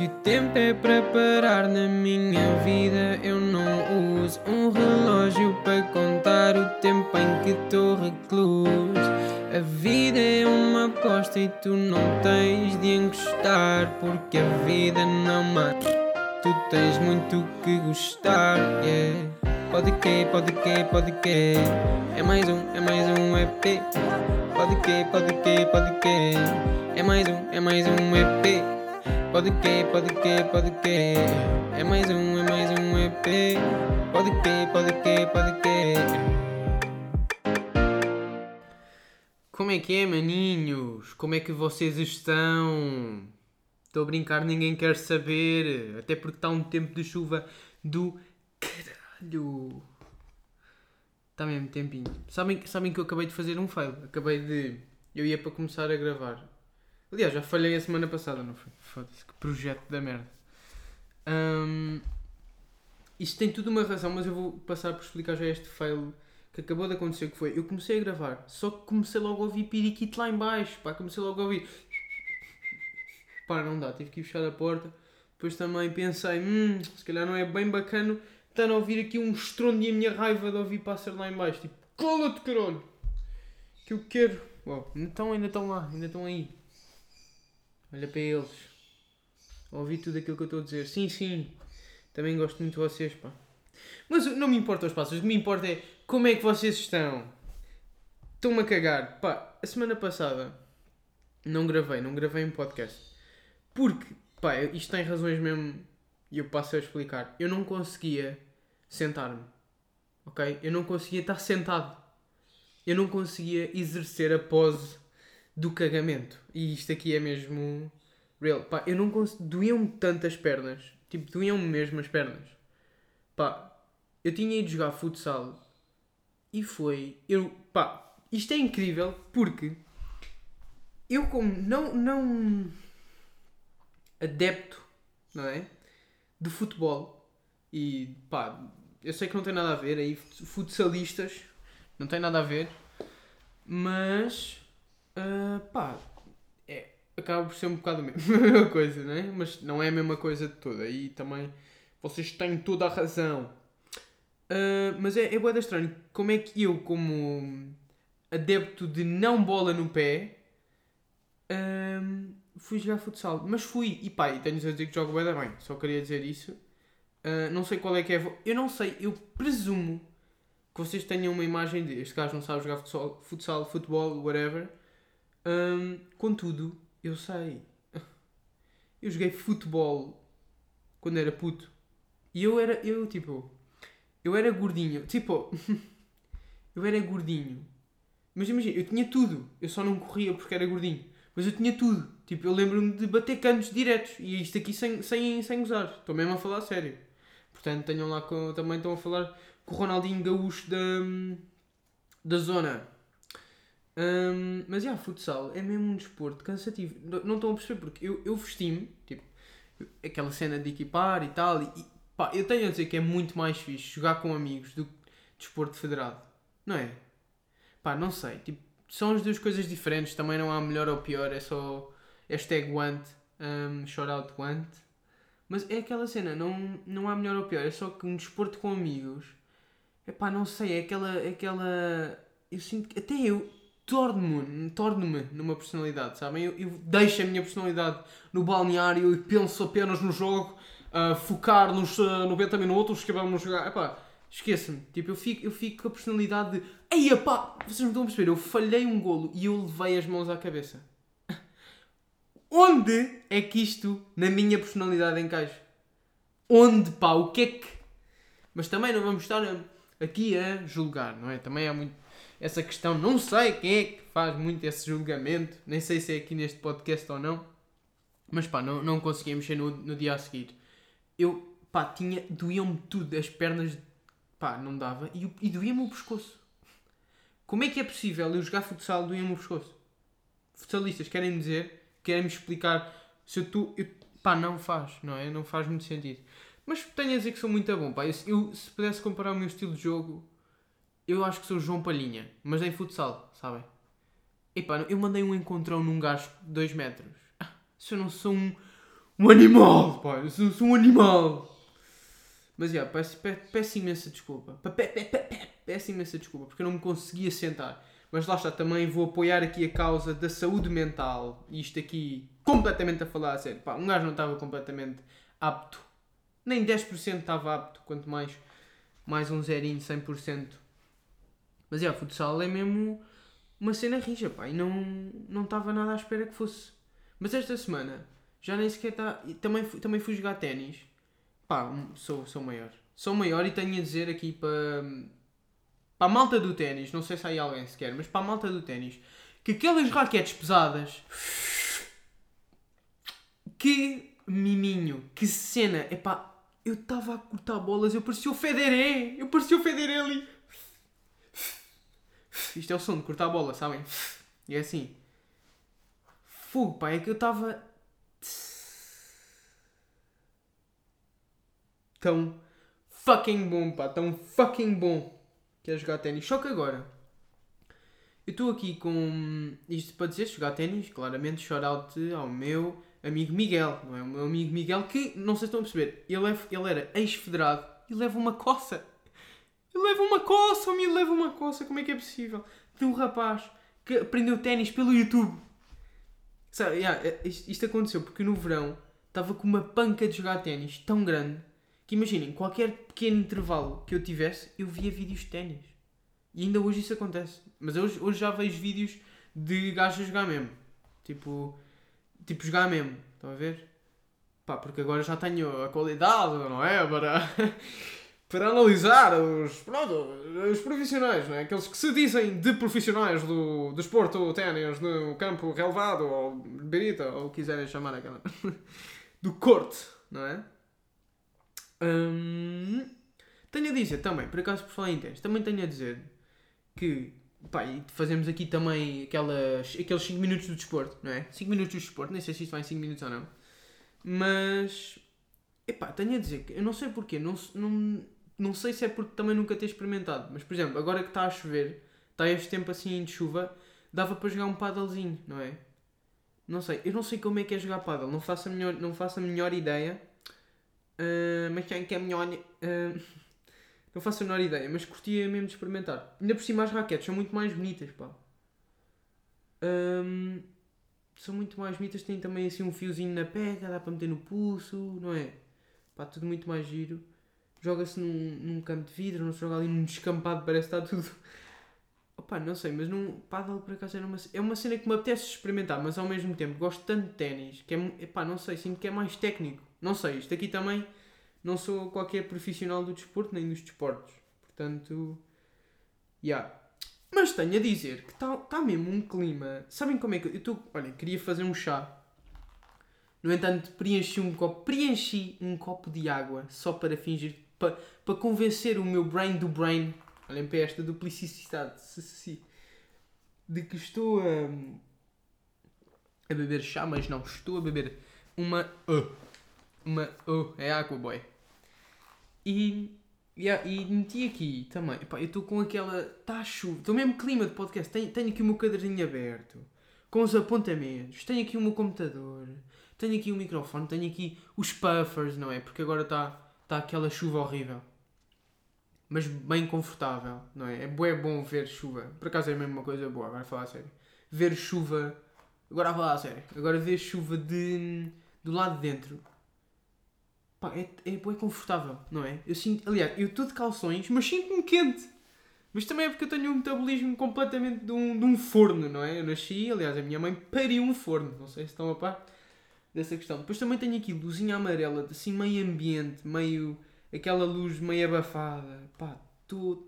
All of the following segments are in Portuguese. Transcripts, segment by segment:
Se o tempo é para parar na minha vida, eu não uso um relógio para contar o tempo em que estou recluso. A vida é uma aposta e tu não tens de encostar, porque a vida não mata. Tu tens muito que gostar, yeah. Pode que, pode que, pode que. É mais um, é mais um EP. Pode que, pode que, pode que. É mais um, é mais um EP. Pode que, pode que, pode que. É mais um, é mais um EP. Pode que, pode que, pode que. Como é que é, maninhos? Como é que vocês estão? Estou a brincar, ninguém quer saber. Até porque está um tempo de chuva do caralho. Está mesmo tempinho. Sabem, sabem que eu acabei de fazer um fail. Acabei de. Eu ia para começar a gravar. Aliás, já falhei a semana passada, não foi? Foda-se, que projeto da merda. Hum, isto tem tudo uma razão, mas eu vou passar por explicar já este fail que acabou de acontecer, que foi, eu comecei a gravar, só que comecei logo a ouvir piriquito lá em baixo, pá, comecei logo a ouvir... Pá, não dá, tive que ir fechar a porta. Depois também pensei, hum, se calhar não é bem bacana estar a ouvir aqui um estrondo e a minha raiva de ouvir pássaro lá em baixo. Tipo, cala-te, caralho! Que eu quero... Uau, então ainda estão lá, ainda estão aí. Olha para eles. Ouvi tudo aquilo que eu estou a dizer. Sim, sim. Também gosto muito de vocês, pá. Mas não me importa os passos. O que me importa é como é que vocês estão. Estão-me a cagar. Pá, a semana passada não gravei. Não gravei um podcast. Porque, pá, isto tem razões mesmo. E eu passo a explicar. Eu não conseguia sentar-me. Ok? Eu não conseguia estar sentado. Eu não conseguia exercer a pose do cagamento. E isto aqui é mesmo real. Pá, eu não consigo. Doíam-me tanto as pernas. Tipo, doíam-me mesmo as pernas. Pá, eu tinha ido jogar futsal e foi. Eu, pá, isto é incrível porque eu, como não, não adepto, não é? De futebol e pá, eu sei que não tem nada a ver aí, futsalistas, não tem nada a ver, mas Uh, pá, é, acaba por ser um bocado a mesma coisa, não é? Mas não é a mesma coisa de toda. E também vocês têm toda a razão. Uh, mas é, é boa estranho. Como é que eu, como adepto de não bola no pé, uh, fui jogar futsal? Mas fui, e pá, e tenho a dizer que jogo bem, bem. Só queria dizer isso. Uh, não sei qual é que é. Eu não sei, eu presumo que vocês tenham uma imagem de este gajo não sabe jogar futsal, futsal futebol, whatever. Um, contudo, eu sei. Eu joguei futebol quando era puto. E eu era, eu tipo, eu era gordinho. Tipo, eu era gordinho. Mas imagina, eu tinha tudo. Eu só não corria porque era gordinho. Mas eu tinha tudo. Tipo, eu lembro-me de bater cantos diretos. E isto aqui sem, sem, sem gozar. Estou mesmo a falar a sério. Portanto, tenham lá com, também estão a falar com o Ronaldinho Gaúcho da, da zona. Um, mas, já, futsal é mesmo um desporto cansativo. Não, não estão a perceber porque eu, eu vesti-me, tipo, aquela cena de equipar e tal, e, pá, eu tenho a dizer que é muito mais fixe jogar com amigos do que desporto federado. Não é? Pá, não sei. Tipo, são as duas coisas diferentes. Também não há melhor ou pior. É só hashtag want, um, shout out want. Mas é aquela cena, não, não há melhor ou pior. É só que um desporto com amigos. É pá, não sei. É aquela. É aquela eu sinto que. Até eu torno-me torno numa personalidade, sabem? Eu, eu, deixo a minha personalidade no balneário e penso apenas no jogo, uh, focar nos uh, 90 minutos que vamos jogar. Epá, esqueça-me. Tipo, eu fico, eu fico com a personalidade de. Ei, pá, vocês não estão a perceber? Eu falhei um golo e eu levei as mãos à cabeça. Onde é que isto na minha personalidade encaixa? Onde, pá? O que é que. Mas também não vamos estar aqui a julgar, não é? Também há muito essa questão. Não sei quem é que faz muito esse julgamento, nem sei se é aqui neste podcast ou não, mas pá, não, não conseguia mexer no, no dia a seguir. Eu, pá, tinha, doíam-me tudo, as pernas, pá, não dava, e, e doía-me o pescoço. Como é que é possível eu jogar futsal doía-me o pescoço? Futsalistas querem dizer, querem me explicar se eu estou. Pá, não faz, não é? Não faz muito sentido. Mas tenho a dizer que sou muito bom, pá. Eu, se pudesse comparar o meu estilo de jogo eu acho que sou João Palhinha, mas em futsal, sabem? Epá, eu mandei um encontrão num gajo de 2 metros. Se eu não sou um, Um animal, pá, eu sou, sou um animal. Mas, já, peço, peço, peço imensa desculpa. Pe- pe- pe- Peço imensa desculpa, porque eu não me conseguia sentar. Mas lá está, também vou apoiar aqui a causa da saúde mental. E isto aqui, completamente a falar a sério. Pá, um gajo não estava completamente apto. Nem 10% estava apto, quanto mais, mais um zerinho, 100%. Mas, é, futsal é mesmo uma cena rija, pá. E não estava nada à espera que fosse. Mas esta semana, já nem sequer está... Também, também fui jogar ténis. Pá, sou, sou maior. Sou maior e tenho a dizer aqui para... Para a malta do ténis, não sei se há aí alguém sequer, mas para a malta do ténis, que aquelas raquetes pesadas... Que miminho, que cena. Epá, eu estava a cortar bolas, eu parecia o Federer, eu parecia o Federer ali. Isto é o som de cortar a bola, sabem? E é assim. Fogo, pá, é que eu estava tão fucking bom, pá, tão fucking bom que é jogar ténis. Só que agora, eu estou aqui com isto para dizer, jogar ténis, claramente, shout out ao meu amigo Miguel, não é? O meu amigo Miguel, que, não sei se estão a perceber, ele, é, ele era ex-federado e leva uma coça. Leva uma coça, miúdo leva uma coça, como é que é possível? De um rapaz que aprendeu ténis pelo YouTube. Sabe, yeah, é- isto, isto aconteceu porque no verão estava com uma panca de jogar ténis tão grande que imaginem, qualquer pequeno intervalo que eu tivesse, eu via vídeos de ténis. E ainda hoje isso acontece. Mas hoje, hoje já vejo vídeos de gajos a jogar mesmo. Tipo, tipo jogar mesmo. Estão a ver? Pá, porque agora já tenho a qualidade, não é? Para, para analisar os, pronto, os profissionais, não é? Aqueles que se dizem de profissionais do desporto ténis no campo relevado ou berita, ou quiserem chamar aquela. do corte, não é? Hum, tenho a dizer também, por acaso por falar em ténis, também tenho a dizer que pá, fazemos aqui também aquelas, aqueles 5 minutos do desporto, não é? 5 minutos do desporto, nem sei se isto vai em 5 minutos ou não. Mas, epá, tenho a dizer que eu não sei porquê, não, não, não sei se é porque também nunca ter experimentado, mas por exemplo, agora que está a chover, está este tempo assim de chuva, dava para jogar um paddlezinho, não é? Não sei, eu não sei como é que é jogar paddle, não faço a melhor, não faço a melhor ideia. Ah, mas quem que é melhor. ah, não faço a menor ideia, mas curtia mesmo de experimentar. Ainda por cima as raquetes são muito mais bonitas, pá. Ahm, são muito mais bonitas, têm também assim um fiozinho na pega, dá para meter no pulso, não é? Pá, tudo muito mais giro. Joga-se num, num campo de vidro, não se joga ali num descampado, parece que está tudo. Opa, não sei, mas num paddle por acaso era uma, é uma cena que me apetece experimentar, mas ao mesmo tempo gosto tanto de ténis que é, epá, não sei, sinto que é mais técnico. Não sei, isto aqui também não sou qualquer profissional do desporto nem dos desportos. Portanto, já. Mas tenho a dizer que está tá mesmo um clima. Sabem como é que eu estou. Olha, queria fazer um chá. No entanto, preenchi um copo, preenchi um copo de água só para fingir, para, para convencer o meu brain do brain, olhem para esta se- de que estou a, a beber chá, mas não, estou a beber uma. uh, uma. uh, é água, boy. E. yeah, e meti aqui também. Eu estou com aquela. A chuva. Estou mesmo clima de podcast. Tenho, tenho aqui o meu caderninho aberto. Com os apontamentos. Tenho aqui o meu computador. Tenho aqui o microfone. Tenho aqui os puffers, não é? Porque agora está tá aquela chuva horrível. Mas bem confortável, não é? É bué bom ver chuva. Por acaso é mesmo uma coisa boa, agora a falar a sério. Ver chuva. Agora a falar a sério. Agora ver chuva de, do lado de dentro. Pá, é, é bué confortável, não é? Eu sinto, aliás, eu estou de calções, mas sinto-me quente. Mas também é porque eu tenho um metabolismo completamente de um, de um forno, não é? Eu nasci, aliás, a minha mãe pariu um forno. Não sei se estão a par dessa questão. Depois também tenho aqui luzinha amarela, assim meio ambiente, meio. aquela luz meio abafada. Pá, estou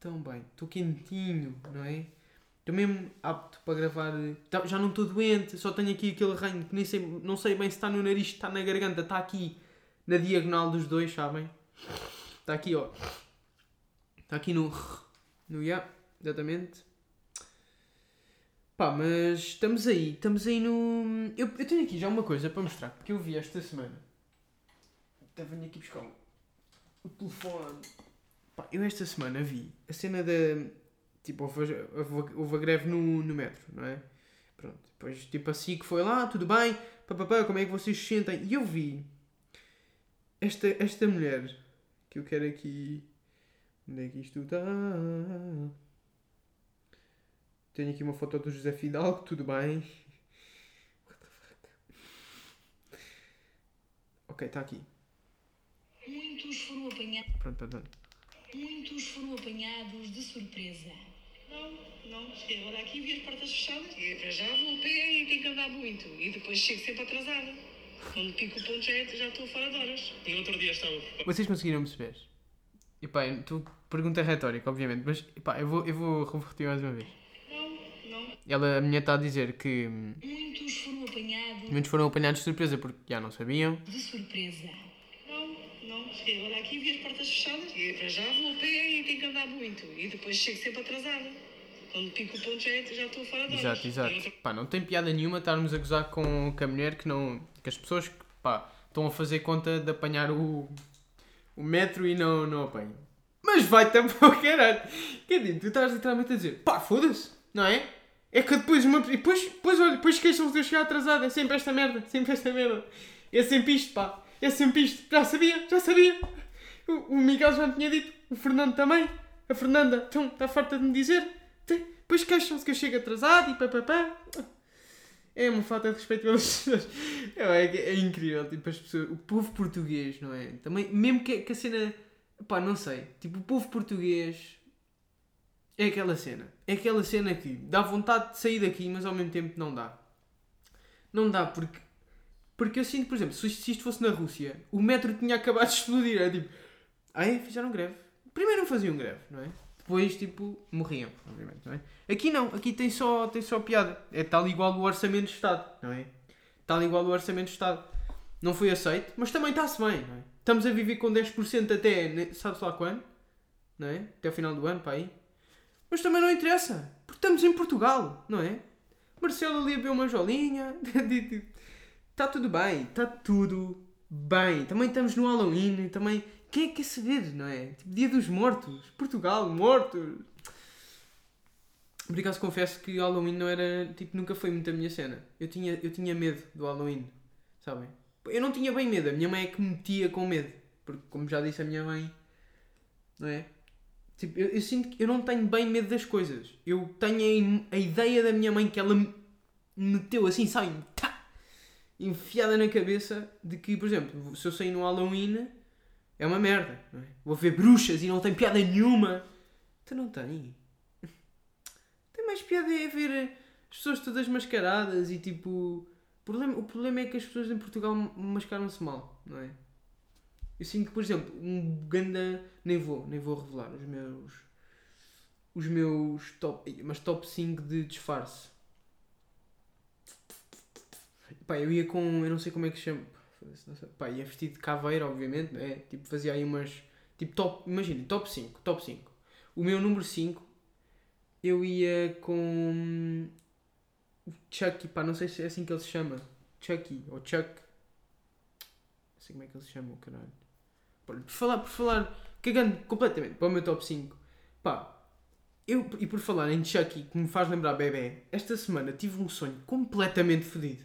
tão bem, estou quentinho, não é? Estou mesmo apto para gravar. Tá- Já não estou doente, só tenho aqui aquele ranho que nem sei, não sei bem se está no nariz, se está na garganta, está aqui na diagonal dos dois, sabem? Está aqui, ó. Está aqui no. No ya, exatamente. Pá, mas estamos aí, estamos aí no. Eu, eu tenho aqui já uma coisa para mostrar, porque eu vi esta semana. Até venho aqui buscar o- telefone. Pá, eu esta semana vi a cena da. Tipo, houve, houve, houve a greve no, no metro, não é? Pronto. pronto. Depois, tipo assim, que foi lá, tudo bem, papapá, como é que vocês se sentem? E eu vi esta, esta mulher, que eu quero aqui. Onde é que isto está? Tenho aqui uma foto do José Fidalgo, tudo bem. What the fuck? Ok, está aqui. Muitos foram apanhados. Pronto, pronto. Muitos foram apanhados de surpresa. Não, não. Cheguei agora aqui e vi as portas fechadas. E para já vou a pé e tenho que andar muito. E depois chego sempre atrasada. Quando pico o ponto já, é- já estou fora de horas. No outro dia estava Vocês conseguiram perceber? E pá, tu pergunta retórica, obviamente, mas pá, eu vou, eu vou repetir mais uma vez. Ela, a minha está a dizer que Muitos foram apanhados muitos foram apanhados de surpresa porque já não sabiam. de surpresa. Não, não. Cheguei agora aqui e vi as portas fechadas. E para já pé e tenho que andar muito. E depois chego sempre atrasada. Quando pico o ponto já, é- já estou fora horas. Exato, exato. Pá, não tem piada nenhuma estarmos a gozar com, com a mulher que não. que as pessoas que, pá, estão a fazer conta de apanhar o, o metro e não, não apanham. Mas vai-te a pôr caralho. Quer dizer, tu estás literalmente a dizer, pá, foda-se, não é? É que depois uma. Depois, depois olha, depois queixam-se de eu chegar atrasado. É sempre esta merda, sempre esta merda. É sempre isto, pá. É sempre isto. Já sabia, já sabia. O, o Miguel já me tinha dito, o Fernando também. A Fernanda, então, está farta de me dizer. Depois queixam-se que eu chego atrasado e papapá. É uma falta de respeito pelas pessoas. É, é, é incrível, tipo, as pessoas, o povo português, não é? Também, mesmo que, que a cena, pá, não sei, tipo, o povo português é aquela cena. É aquela cena que dá vontade de sair daqui, mas ao mesmo tempo não dá. Não dá, porque, porque eu sinto, por exemplo, se isto, se isto fosse na Rússia, o metro tinha acabado de explodir. É tipo, é? Fizeram greve. Primeiro não faziam greve, não é? Depois, tipo, morriam, obviamente, não é? Aqui não, aqui tem só, tem só piada. É tal igual o Orçamento de Estado, não é? Tal igual o Orçamento de Estado. Não foi aceito, mas também está-se bem, não é? Estamos a viver com 10% até, ne- sabes lá quando? Não é? Até o final do ano, para aí. Mas também não interessa, porque estamos em Portugal, não é? Marcelo ali a uma jolinha, está tudo bem, está tudo bem. Também estamos no Halloween, também. Quem é que quer saber, não é? Tipo, Dia dos Mortos, Portugal, mortos. Por acaso confesso que Halloween não era. Tipo, nunca foi muito a minha cena. Eu tinha, eu tinha medo do Halloween, sabem? Eu não tinha bem medo, a minha mãe é que me metia com medo. Porque, como já disse a minha mãe, não é? Tipo, eu, eu sinto que eu não tenho bem medo das coisas. Eu tenho a, a ideia da minha mãe que ela me meteu assim, sabe? Tá! Enfiada na cabeça de que, por exemplo, se eu sair no Halloween é uma merda. É? Vou ver bruxas e não tem piada nenhuma. Então não tem. Tem mais piada é ver as pessoas todas mascaradas e tipo. O problema, o problema é que as pessoas em Portugal mascaram-se mal, não é? Eu sinto que, por exemplo, um ganda. Nem vou, nem vou revelar os meus. Os meus top. Mas top 5 de disfarce. Pá, eu ia com. Eu não sei como é que chama. Pá, ia vestido de caveira, obviamente, não é? Tipo, fazia aí umas. Tipo, top. Imagina, top 5. Top 5. O meu número 5. Eu ia com. Chucky, pá, não sei se é assim que ele se chama. Chucky ou Chuck. Não sei como é que ele se chama, o caralho. Por falar, por falar, cagando completamente para o meu top 5. Pá, eu, e por falar em Chucky, que me faz lembrar bebê, esta semana tive um sonho completamente fodido.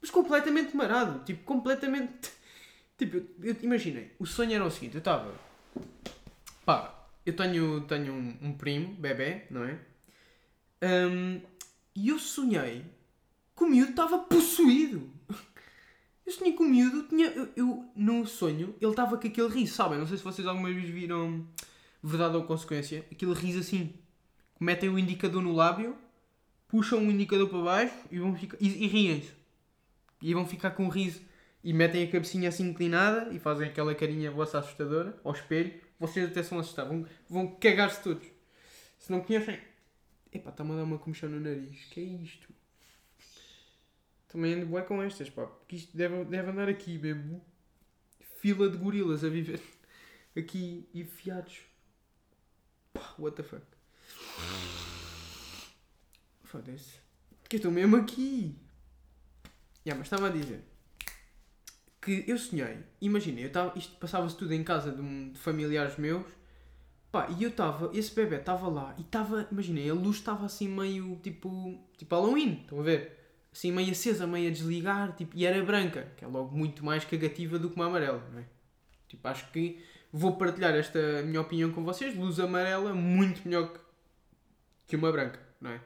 Mas completamente marado. Tipo, completamente. Tipo, eu, eu imaginei, o sonho era o seguinte: eu estava. Pá, eu tenho, tenho um, um primo, bebê, não é? Hum, e eu sonhei que o miúdo estava possuído. Eu sonhei que o miúdo tinha. Eu, eu, no sonho, ele estava com aquele riso, sabem? Não sei se vocês alguma vez viram Verdade ou Consequência. Aquele riso assim. Metem o indicador no lábio, puxam o indicador para baixo e, vão ficar, e, e riem-se. E vão ficar com um riso. E metem a cabecinha assim inclinada e fazem aquela carinha vossa assustadora ao espelho. Vocês até são assustados. Vão, vão cagar-se todos. Se não conhecem. Epá, está-me a dar uma comichão no nariz. Que é isto? Também ando bué com estas, pá. Porque isto deve, deve andar aqui mesmo. Fila de gorilas a viver aqui enfiados. Pá, what the fuck. Foda-se. Que eu estou mesmo aqui. Yeah, mas estava a dizer que eu sonhei. Imagina, eu isto passava-se tudo em casa de, um- de familiares meus. Pá, e eu estava, esse bebê estava lá e estava, imaginei, a luz estava assim meio tipo, tipo Halloween, estão a ver? Assim meio acesa, meio a desligar, tipo, e era branca, que é logo muito mais cagativa do que uma amarela, não é? Tipo, acho que vou partilhar esta minha opinião com vocês. Luz amarela, muito melhor que- que uma branca, não é?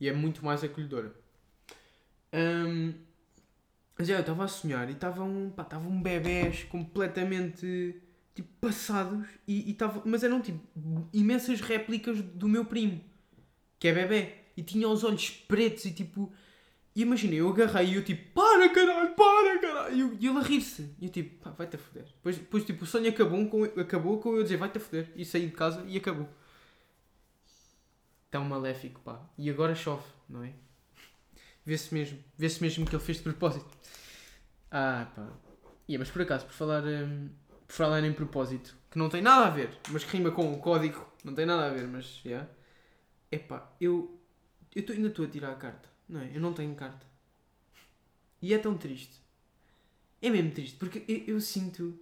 E é muito mais acolhedora. Hum, mas é, eu estava a sonhar e estavam pá, estavam bebés completamente tipo, passados, e, e tava, mas eram tipo imensas réplicas do meu primo, que é bebê, e tinha os olhos pretos e tipo. E imagina, eu agarrei e eu tipo, para caralho, para caralho, e e ele a rir-se. E eu tipo, pá, vai-te a foder. Depois, depois tipo, o sonho acabou com, acabou com eu dizer, vai-te a foder. E saí de casa e acabou. Tão maléfico, pá. E agora chove, não é? Vê-se mesmo, vê-se mesmo que ele fez de propósito. Ah, pá. Yeah, mas por acaso, por falar, hum, por falar em propósito, que não tem nada a ver, mas que rima com o código, não tem nada a ver, mas, já. Yeah. Epá, eu, eu tô, ainda estou a tirar a carta, não é? Eu não tenho carta. E é tão triste. É mesmo triste, porque eu, eu sinto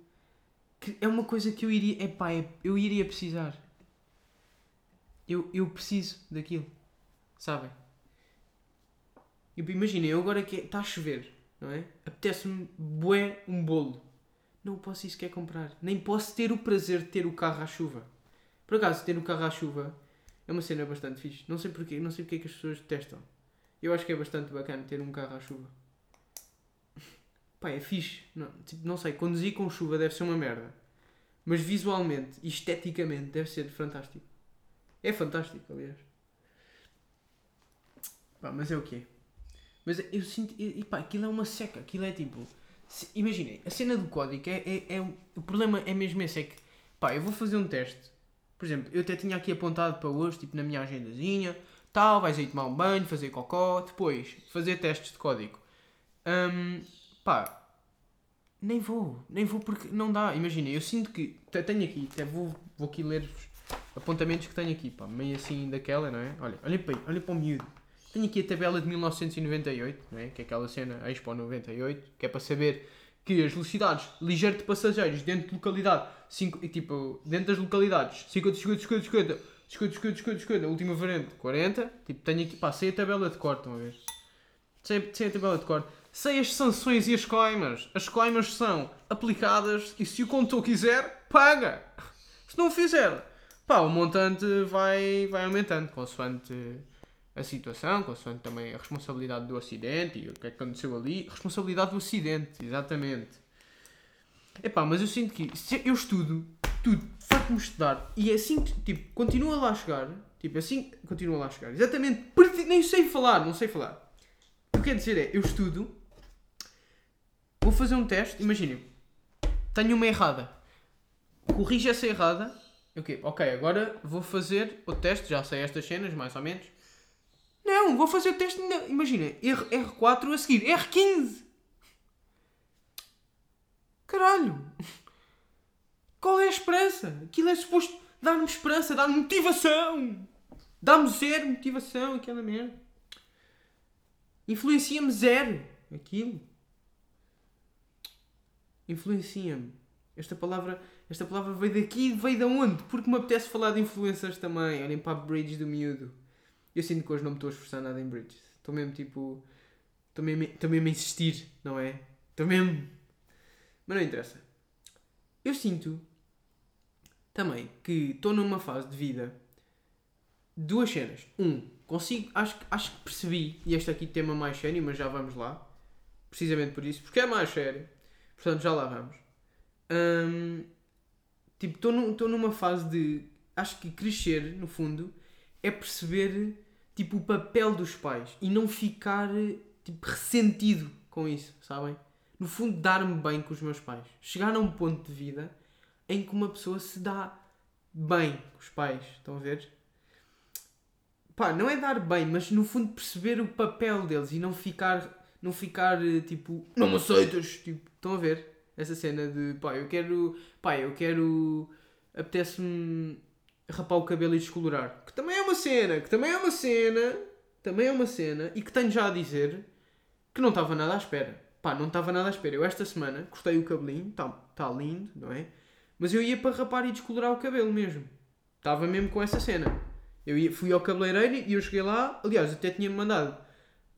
que é uma coisa que eu iria, epá, é, eu iria precisar. Eu, eu preciso daquilo, sabem? Imaginem, eu agora que está a chover, não é? Apetece-me bué um bolo. Não posso isso quer comprar. Nem posso ter o prazer de ter o carro à chuva. Por acaso, ter o carro à chuva é uma cena bastante fixe. Não sei porquê, não sei porque é que as pessoas detestam. Eu acho que é bastante bacana ter um carro à chuva. Pá, é fixe. Não, tipo, não sei, conduzir com chuva deve ser uma merda. Mas visualmente e esteticamente deve ser fantástico. É fantástico, aliás. Pá, mas é o quê? Mas eu sinto. E, pá, aquilo é uma seca. Aquilo é tipo. Imaginem, a cena do código é, é, é O problema é mesmo esse: é que. Pá, eu vou fazer um teste. Por exemplo, eu até tinha aqui apontado para hoje, tipo na minha agendazinha. Tal, vais aí tomar um banho, fazer cocó. Depois, fazer testes de código. Hum, pá. Nem vou, nem vou porque não dá. Imaginem, eu sinto que. te- Tenho aqui, até vou, vou aqui ler-vos apontamentos que tenho aqui, pá. Meio assim daquela, não é? Olha, olha para olha para o miúdo. Tenho aqui a tabela de 1998, não é? que é aquela cena Expo 98, que é para saber que as velocidades ligeiro de passageiros dentro de localidade, cinco, e tipo, dentro das localidades, 50, 50, 50, 50, 50, 50, 50, 50, última variante, 40, tipo, tenho aqui, pá, sei a tabela de cor, estão a ver? Sei, sei a tabela de cor. Sei as sanções e as coimas. As coimas são aplicadas e se o condutor quiser, paga. Se não fizer, pá, o montante vai, vai aumentando, consoante a situação, consoante também a responsabilidade do acidente e o que é que aconteceu ali. Responsabilidade do acidente, exatamente. Epá, mas eu sinto que eu estudo, tudo, farto-me estudar e é assim, tipo, continua lá a chegar, tipo, assim, continua lá a chegar. Exatamente, nem sei falar, não sei falar. O que eu quero dizer é, eu estudo, vou fazer um teste, imaginem, tenho uma errada, corrijo essa errada, ok, ok, agora vou fazer o teste, já sei estas cenas, mais ou menos. Não, vou fazer o teste, imagina, R, R4 a seguir, R15. Caralho! Qual é a esperança? Aquilo é suposto dar-me esperança, dar-me motivação! Dá-me zero motivação, aquela merda. Influencia-me zero. Aquilo. Influencia-me. Esta palavra, esta palavra veio daqui veio de onde? Porque me apetece falar de influencers também. Olhem para a bridge do miúdo. Eu sinto que hoje não me estou a esforçar nada em bridges. Estou mesmo tipo. Estou mesmo a insistir, não é? Estou mesmo. Mas não interessa. Eu sinto também que estou numa fase de vida. Duas cenas. Um, consigo. Acho, acho que percebi. E este aqui tema mais sério, mas já vamos lá. Precisamente por isso. Porque é mais sério. Portanto, já lá vamos. Hum, tipo, estou num- numa fase de. Acho que crescer, no fundo, é perceber tipo, o papel dos pais e não ficar tipo, ressentido com isso, sabem? No fundo, dar-me bem com os meus pais. Chegar a um ponto de vida em que uma pessoa se dá bem com os pais. Estão a ver? Pá, não é dar bem, mas no fundo perceber o papel deles e não ficar, não ficar eh, tipo, não me aceitas. Tipo, estão a ver? Essa cena de pá, eu quero, pá, eu quero, apetece-me rapar o cabelo e descolorar. Que também é uma cena, que também é uma cena, também é uma cena e que tenho já a dizer que não estava nada à espera. Pá, não estava nada à espera. Eu esta semana cortei o cabelinho, está tá lindo, não é? Mas eu ia para rapar e descolorar o cabelo mesmo. estava mesmo com essa cena. Eu ia- fui ao cabeleireiro e eu cheguei lá, aliás, até tinha-me mandado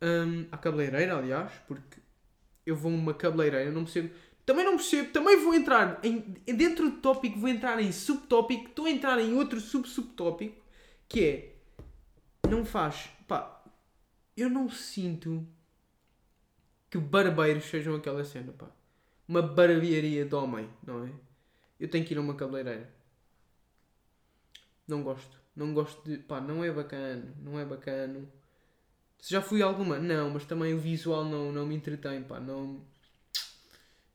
hum, à cabeleireira, aliás, porque eu vou a uma cabeleireira, não percebo. Também não percebo, também vou entrar em, dentro do tópico, vou entrar em subtópico, estou a entrar em outro sub-subtópico, que é, não faz, pá, eu não sinto que barbeiros sejam aquela cena, pá. Uma barbearia de homem, não é? Eu tenho que ir a uma cabeleireira. Não gosto. Não gosto de. pá, não é bacana. Não é bacana. Se já fui alguma, não, mas também o visual não, não me entretém, pá. Não.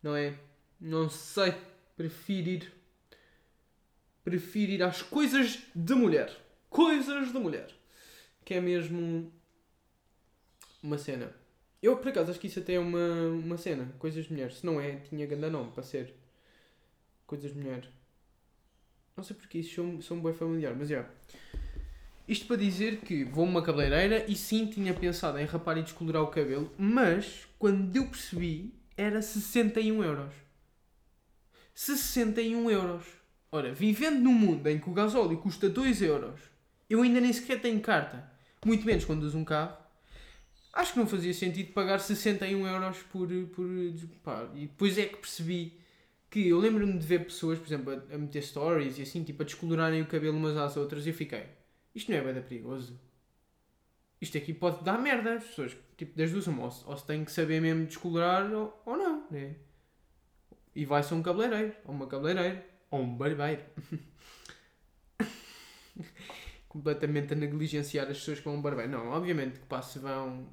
Não é? Não sei. Prefiro ir. Prefiro ir às coisas de mulher. Coisas de mulher. Que é mesmo. Uma cena. Eu, por acaso, acho que isso até é uma, uma cena. Coisas de mulher. Se não é, tinha grande nome para ser. Coisas de mulher. Não sei porque isso são, são bem familiar, mas já. Isto para dizer que vou a uma cabeleireira e sim tinha pensado em rapar e descolorar o cabelo, mas quando eu percebi era 61 euros. 61 euros. Ora, vivendo num mundo em que o gasóleo custa 2 euros, eu ainda nem sequer tenho carta, muito menos quando uso um carro, acho que não fazia sentido pagar 61 euros por. por pá, e depois é que percebi que eu lembro-me de ver pessoas, por exemplo, a, meter stories e assim, tipo, a descolorarem o cabelo umas às outras e eu fiquei, isto não é bem perigoso. Isto aqui pode dar merda às pessoas. Tipo, das duas uma, ou, ou se tem que saber mesmo descolorar ou, ou não, né? E vai-se a um cabeleireiro, ou uma cabeleireira, ou um barbeiro. Completamente a negligenciar as pessoas com um barbeiro. Não, obviamente que se vão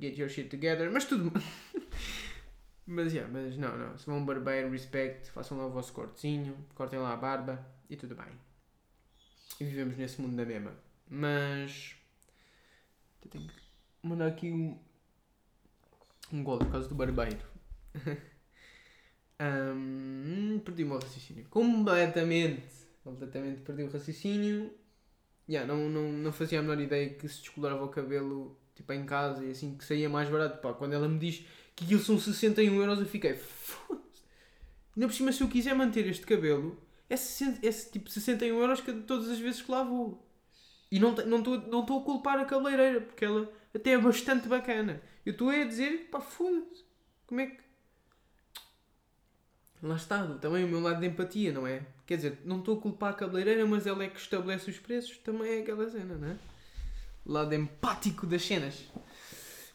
get your shit together, mas tudo. mas, yeah, mas não, não. Se vão um barbeiro, respect, façam lá o vosso cortezinho, cortem lá a barba e tudo bem. E vivemos nesse mundo da mesma. Mas. Eu tenho que mandar aqui um. Um gol por causa do barbeiro. Hum, perdi o meu raciocínio. Completamente. Completamente perdi o raciocínio. Yeah, não, não, não fazia a menor ideia que se descolorava o cabelo tipo em casa e assim que saía mais barato. Pá, quando ela me diz que aquilo são 61 euros, eu fiquei. "Foda-se." Por cima, se eu quiser manter este cabelo, é, 60, é tipo 61 euros cada- todas as vezes que lá vou. E não estou não não a culpar a cabeleireira, porque ela até é bastante bacana. Eu estou a dizer, pá, foda-se. Como é que. Lá está, também o meu lado de empatia, não é? Quer dizer, não estou a culpar a cabeleireira, mas ela é que estabelece os preços, também é aquela cena, não é? Lado empático das cenas.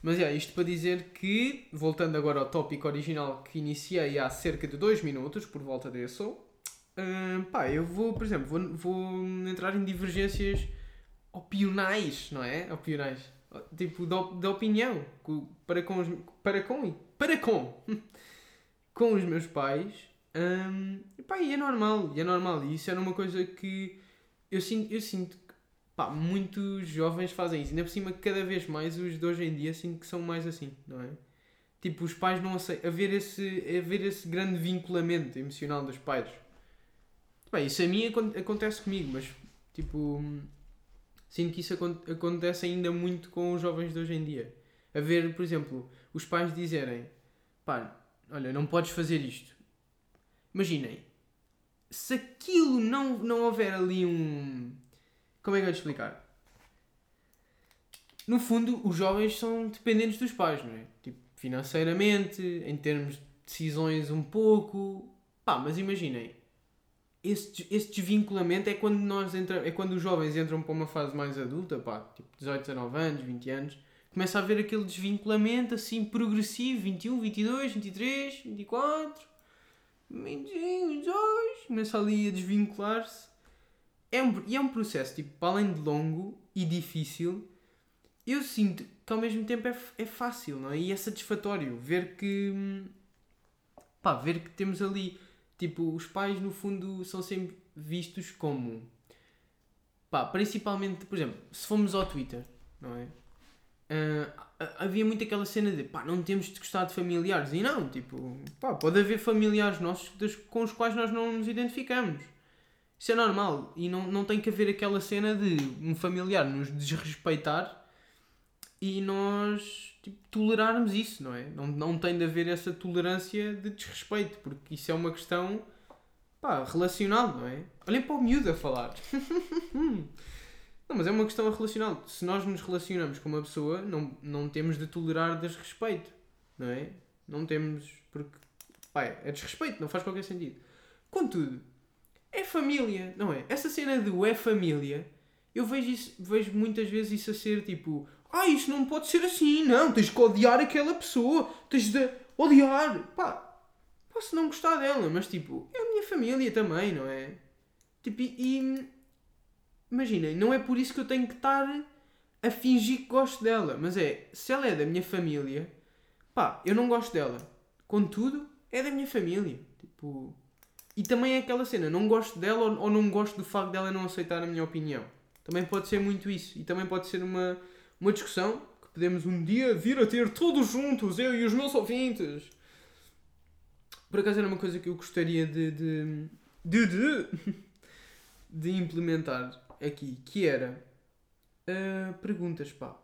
Mas é, isto para dizer que, voltando agora ao tópico original que iniciei há cerca de 2 minutos, por volta desse, hum, pá, eu vou, por exemplo, vou, vou entrar em divergências opinais, não é? Opinais. Tipo, de opinião. Para com, os, para com, para com, com os meus pais. e pá, e é normal, e é normal. E isso era uma coisa que eu sinto, eu sinto pá, muitos jovens fazem isso. Ainda por cima, cada vez mais os de hoje em dia sinto que são mais assim, não é? Tipo, os pais não aceitam. Haver esse, haver esse grande vinculamento emocional dos pais. Bem, isso a mim acon- acontece comigo, mas tipo. Sinto que isso acon- acontece ainda muito com os jovens de hoje em dia. A ver, por exemplo, os pais dizerem: pá, olha, não podes fazer isto. Imaginem, se aquilo não, não houver ali um. Como é que eu vou te explicar? No fundo, os jovens são dependentes dos pais, não é? Tipo, financeiramente, em termos de decisões um pouco. Pá, mas imaginem, esse, esse desvinculamento é quando nós entra, é quando os jovens entram para uma fase mais adulta, pá, tipo 18, 19 anos, 20 anos, começa a haver aquele desvinculamento assim progressivo, 21, 22, 23, 24, 25, 22, começa ali a desvincular-se. É um, e é um processo, tipo, para além de longo e difícil, eu sinto que ao mesmo tempo é, é fácil, não é? E é satisfatório ver que. pá, ver que temos ali. Tipo, os pais no fundo são sempre vistos como. pá, principalmente, por exemplo, se formos ao Twitter, não é? Ha- havia muito aquela cena de pá, não temos de gostar de familiares. E não, tipo, pá, pode haver familiares nossos com os quais nós não nos identificamos. Isso é normal. E não, não tem que haver aquela cena de um familiar nos desrespeitar e nós tipo, tolerarmos isso, não é? Não, não tem de haver essa tolerância de desrespeito, porque isso é uma questão pá, relacional, não é? Olhem para o miúdo a falar. não, mas é uma questão relacional. Se nós nos relacionamos com uma pessoa, não, não temos de tolerar desrespeito, não é? Não temos, porque, pá, é desrespeito, não faz qualquer sentido. Contudo, é família, não é? Essa cena do é família, eu vejo, isso, vejo muitas vezes isso a ser tipo, ah, isso não pode ser assim, não, tens que odiar aquela pessoa, tens de odiar, pá, posso não gostar dela, mas tipo, é a minha família também, não é? Tipo, e imaginem, não é por isso que eu tenho que estar a fingir que gosto dela, mas é, se ela é da minha família, pá, eu não gosto dela, contudo, é da minha família, tipo, e também é aquela cena, não gosto dela ou, não gosto do facto dela não aceitar a minha opinião. Também pode ser muito isso. E também pode ser uma, uma discussão que podemos um dia vir a ter todos juntos, eu e os meus ouvintes. Por acaso era uma coisa que eu gostaria de, de, de, de, de implementar aqui, que era uh, perguntas, pá.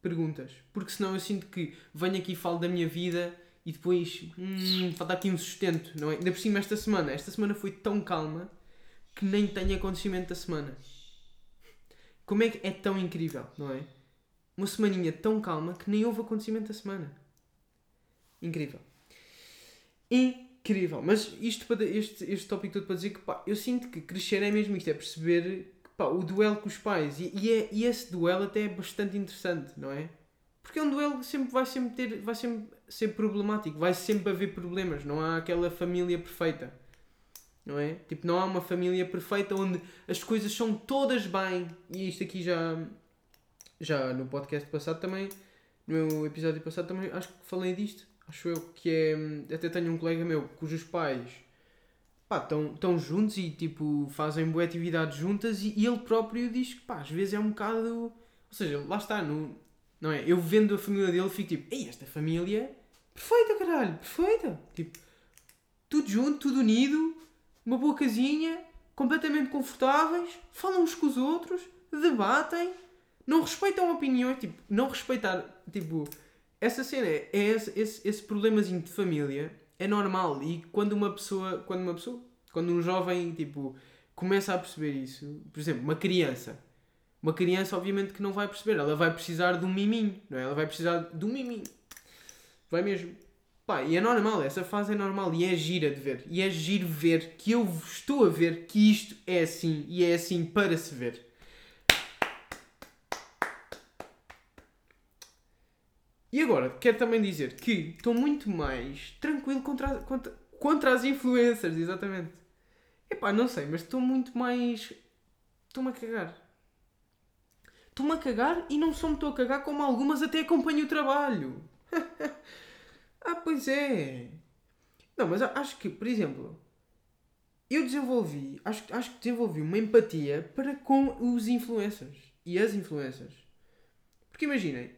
Perguntas. Porque senão eu sinto que venho aqui e falo da minha vida e depois hum, falta aqui um sustento, não é? Ainda por cima esta semana. Esta semana foi tão calma que nem tem acontecimento da semana. Como é que é tão incrível, não é? Uma semaninha tão calma que nem houve acontecimento da semana. Incrível. Incrível. Mas isto para este, este tópico todo para dizer que pá, eu sinto que crescer é mesmo isto, é perceber pá, o duelo com os pais. E, e, é, e esse duelo até é bastante interessante, não é? Porque é um duelo que sempre vai sempre ter, vai sempre ser problemático, vai sempre haver problemas, não há aquela família perfeita não é? Tipo, não há uma família perfeita onde as coisas são todas bem. E isto aqui já, já no podcast passado também, no meu episódio passado também, acho que falei disto. Acho eu que é. Até tenho um colega meu cujos pais pá, estão tão juntos e tipo fazem boa atividade juntas e, e, ele próprio diz que pá, às vezes é um bocado. Ou seja, lá está, no, não é? Eu vendo a família dele fico tipo, ei, esta família perfeita, caralho, perfeita. Tipo, tudo junto, tudo unido, uma boa casinha, completamente confortáveis, falam uns com os outros, debatem, não respeitam opiniões, tipo, não respeitar, tipo, essa cena, é esse, esse, esse problemazinho de família é normal e quando uma pessoa, quando uma pessoa, quando um jovem, tipo, começa a perceber isso, por exemplo, uma criança, uma criança obviamente que não vai perceber, ela vai precisar de um miminho, não é? Ela vai precisar de um miminho. Vai mesmo. Pá, e é normal, essa fase é normal e é gira de ver. E é giro ver que eu estou a ver que isto é assim e é assim para se ver. E agora, quero também dizer que estou muito mais tranquilo contra, contra, contra as influencers, exatamente. Epá, não sei, mas estou muito mais. Estou-me a cagar. Estou-me a cagar e não só me estou a cagar, como algumas até acompanho o trabalho. Ah, pois é. Não, mas acho que, por exemplo, eu desenvolvi, acho, acho que desenvolvi uma empatia para com os influencers e as influencers. Porque imaginem,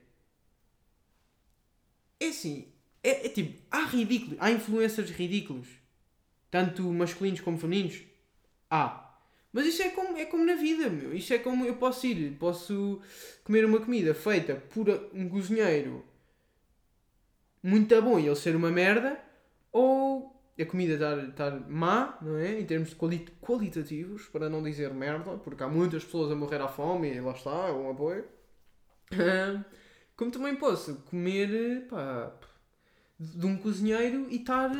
é assim, é, é tipo, há ridículos, há influencers ridículos, tanto masculinos como femininos. Há. Mas isso é como, é como na vida, meu. Isto é como eu posso ir, posso comer uma comida feita por um cozinheiro muito bom e ele ser uma merda, ou a comida estar, estar má, não é? Em termos quali qualitativos, para não dizer merda, porque há muitas pessoas a morrer à fome e lá está, é um apoio. Como também posso comer pá, de um cozinheiro e estar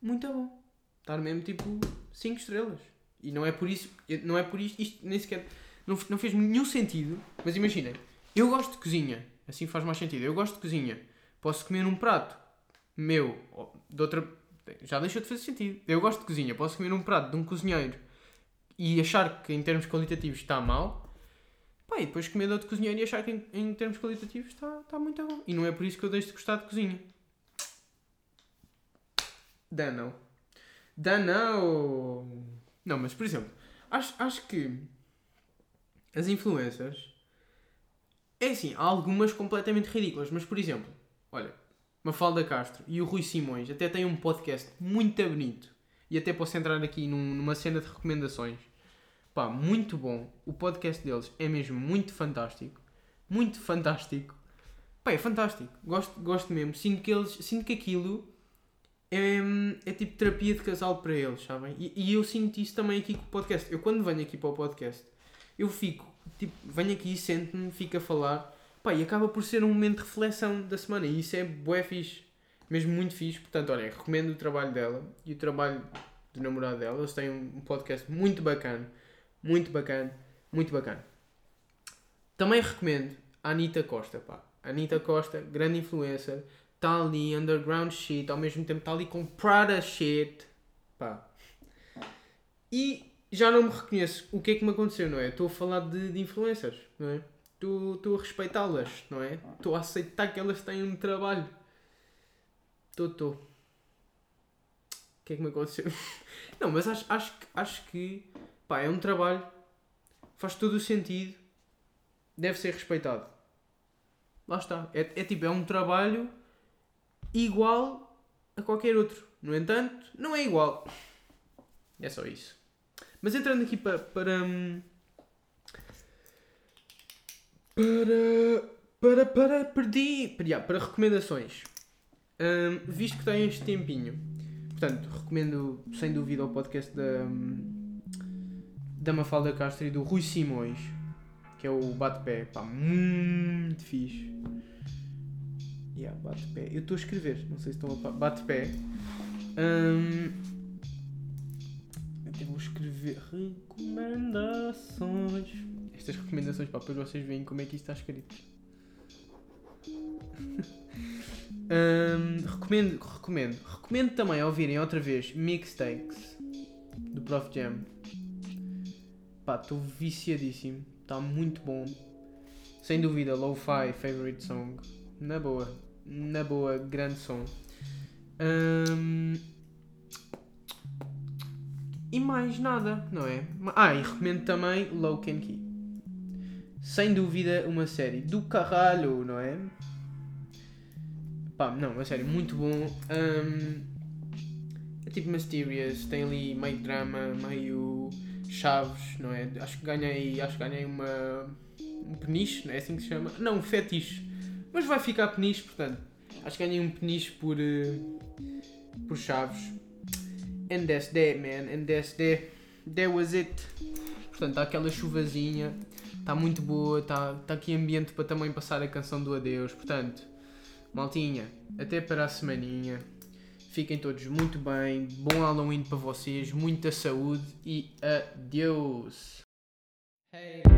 muito bom. Estar mesmo tipo 5 estrelas. E não é por isso, não é por isto, isto nem sequer não, não fez nenhum sentido, mas imaginem, eu gosto de cozinha, assim faz mais sentido. Eu gosto de cozinha Posso comer um prato meu, de outra. Já deixou de fazer sentido. Eu gosto de cozinha, posso comer um prato de um cozinheiro e achar que em termos qualitativos está mal. Pá, e depois comer de outro cozinheiro e achar que em, em termos qualitativos está, está muito bom. E não é por isso que eu deixo de gostar de cozinha. Danão. Danão! Não, mas por exemplo, acho, acho que as influências. É assim, há algumas completamente ridículas, mas por exemplo, Olha, Mafalda Castro e o Rui Simões até têm um podcast muito bonito. E até posso entrar aqui num, numa cena de recomendações. Pá, muito bom. O podcast deles é mesmo muito fantástico. Muito fantástico. Pá, é fantástico. Gosto, gosto mesmo. Sinto que eles. Sinto que aquilo é, é, tipo terapia de casal para eles, sabem? E, e eu sinto isso também aqui com o podcast. Eu quando venho aqui para o podcast, eu fico, tipo, venho aqui, sento-me, fico a falar, pá, e acaba por ser um momento de reflexão da semana. E isso é bué fixe, mesmo muito fixe. Portanto, olha, recomendo o trabalho dela e o trabalho do namorado dela. Eles têm um podcast muito bacana, muito bacana, muito bacana. Também recomendo a Anitta Costa, pá. Anitta Costa, grande influencer, está ali, underground shit, ao mesmo tempo está ali com Prada shit, pá. E já não me reconheço o que é que me aconteceu, não é? Estou a falar de, de influencers, não é? Estou estou a respeitá-las, não é? Estou a aceitar que elas têm um trabalho. Estou, estou. O que é que me aconteceu? Não, mas acho, acho, acho que, pá, é um trabalho, faz todo o sentido, deve ser respeitado. Lá está. É, é tipo, é um trabalho igual a qualquer outro. No entanto, não é igual. É só isso. Mas entrando aqui para. para. Para. para. para. perdi. para, para recomendações. Hum, visto que tem este tempinho. Portanto, recomendo sem dúvida o podcast da. da Mafalda Castro e do Rui Simões. Que é o Bate-Pé. Pá, muito fixe. Yeah, bate-pé. Eu estou a escrever, não sei se estão a. Bate-pé. Hum, eu vou escrever recomendações. Estas recomendações, pá, depois vocês veem como é que isto está escrito. Hum, recomendo, recomendo. Recomendo também ouvirem outra vez Mixtakes do Prof Jam. Pá, estou viciadíssimo. Está muito bom. Sem dúvida, Lo-Fi Favorite Song. Na boa. Na boa, grande som. Hum, E mais nada, não é? Ah, e recomendo também Low Can Key. Sem dúvida, uma série do caralho, não é? Pá, não, uma série muito bom. Hum, é tipo Mysterious, tem ali meio drama, meio chaves, não é? Acho que ganhei, acho que ganhei uma um peniche, não é assim que se chama? Não, um fetiche. Mas vai ficar peniche, portanto. Acho que ganhei um peniche por eh, por chaves. And that's that, man. And that's that. That was it. Portanto, está aquela chuvazinha. Está muito boa. Está tá aqui ambiente para também passar a canção do adeus. Portanto, maltinha, até para a semaninha. Fiquem todos muito bem. Bom Halloween para vocês. Muita saúde e adeus. Hey.